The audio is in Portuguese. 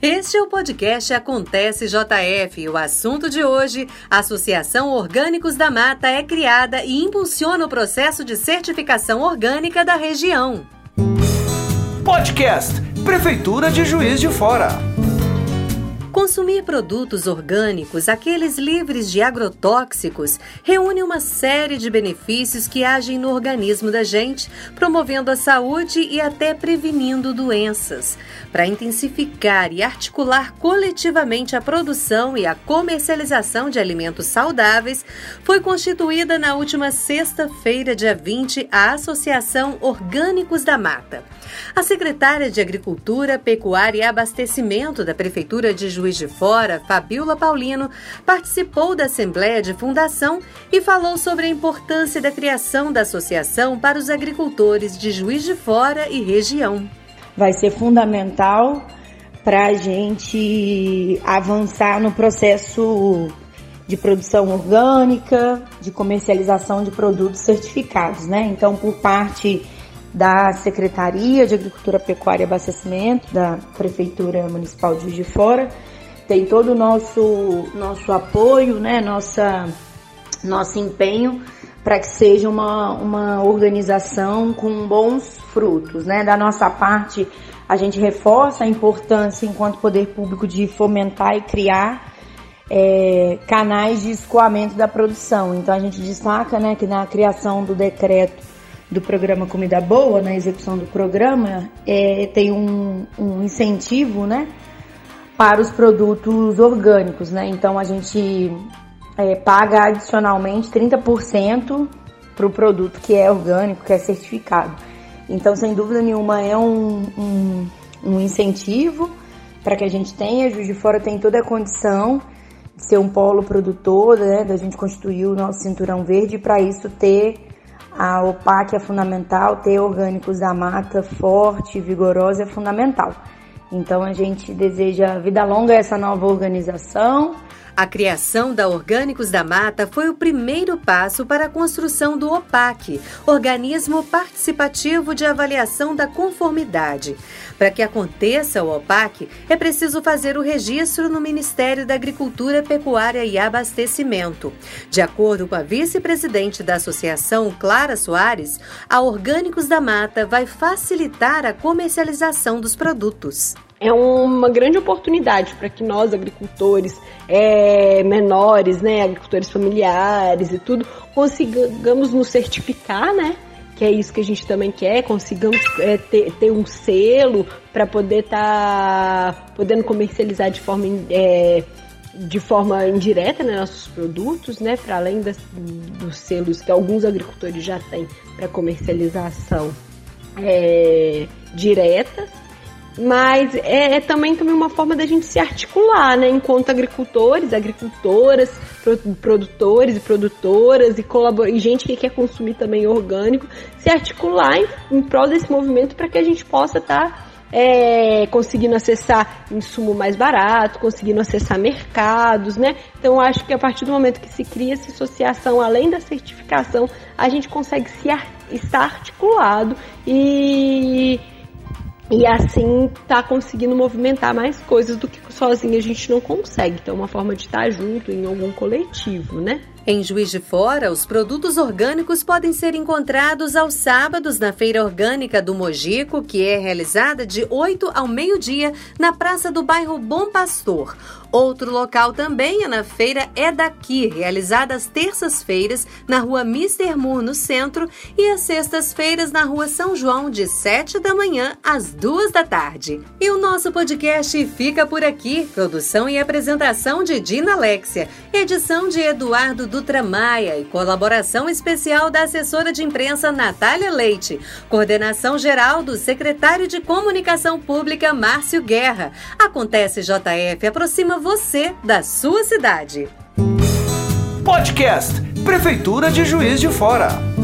Este é o podcast Acontece JF. O assunto de hoje: a Associação Orgânicos da Mata é criada e impulsiona o processo de certificação orgânica da região. Podcast Prefeitura de Juiz de Fora. Consumir produtos orgânicos, aqueles livres de agrotóxicos, reúne uma série de benefícios que agem no organismo da gente, promovendo a saúde e até prevenindo doenças. Para intensificar e articular coletivamente a produção e a comercialização de alimentos saudáveis, foi constituída na última sexta-feira, dia 20, a Associação Orgânicos da Mata. A secretária de Agricultura, Pecuária e Abastecimento da Prefeitura de Juiz de Fora, Fabiola Paulino, participou da Assembleia de Fundação e falou sobre a importância da criação da associação para os agricultores de Juiz de Fora e região. Vai ser fundamental para a gente avançar no processo de produção orgânica, de comercialização de produtos certificados, né? Então, por parte da Secretaria de Agricultura, Pecuária e Abastecimento da Prefeitura Municipal de Juiz de Fora. Tem todo o nosso, nosso apoio, né, nossa, nosso empenho para que seja uma, uma organização com bons frutos. Né? Da nossa parte, a gente reforça a importância, enquanto poder público, de fomentar e criar é, canais de escoamento da produção. Então, a gente destaca né, que na criação do decreto do programa Comida Boa, na execução do programa, é, tem um, um incentivo, né, para os produtos orgânicos, né? Então a gente é, paga adicionalmente 30% para o produto que é orgânico, que é certificado. Então, sem dúvida nenhuma, é um, um, um incentivo para que a gente tenha. Juiz de Fora tem toda a condição de ser um polo produtor, né, da gente constituir o nosso cinturão verde, para isso ter a OPAC é fundamental, ter orgânicos da mata forte, vigorosa é fundamental. Então a gente deseja vida longa a essa nova organização a criação da Orgânicos da Mata foi o primeiro passo para a construção do OPAC, Organismo Participativo de Avaliação da Conformidade. Para que aconteça o OPAC, é preciso fazer o registro no Ministério da Agricultura, Pecuária e Abastecimento. De acordo com a vice-presidente da associação, Clara Soares, a Orgânicos da Mata vai facilitar a comercialização dos produtos é uma grande oportunidade para que nós, agricultores é, menores, né, agricultores familiares e tudo, consigamos nos certificar, né? Que é isso que a gente também quer, consigamos é, ter, ter, um selo para poder estar tá podendo comercializar de forma, é, de forma indireta né, nossos produtos, né? Para além das, dos selos que alguns agricultores já têm para comercialização é, direta mas é, é, também, também uma forma da gente se articular, né? Enquanto agricultores, agricultoras, produtores e produtoras e, e gente que quer consumir também orgânico, se articular em, em prol desse movimento para que a gente possa estar tá, é, conseguindo acessar insumo mais barato, conseguindo acessar mercados, né? Então acho que a partir do momento que se cria essa associação, além da certificação, a gente consegue se ar estar articulado e e assim tá conseguindo movimentar mais coisas do que sozinho a gente não consegue. Então, é uma forma de estar junto em algum coletivo, né? Em Juiz de Fora, os produtos orgânicos podem ser encontrados aos sábados na Feira Orgânica do Mojico, que é realizada de 8 ao meio-dia na Praça do Bairro Bom Pastor. Outro local também é na Feira É Daqui, realizada às terças-feiras na Rua Mister Moore, no centro, e às sextas-feiras na Rua São João, de 7 da manhã às 2 da tarde. E o nosso podcast fica por aqui. Produção e apresentação de Dina Alexia, edição de Eduardo Dutra Maia e colaboração especial da assessora de imprensa Natália Leite. Coordenação geral do secretário de Comunicação Pública Márcio Guerra. Acontece JF aproxima você da sua cidade. Podcast Prefeitura de Juiz de Fora.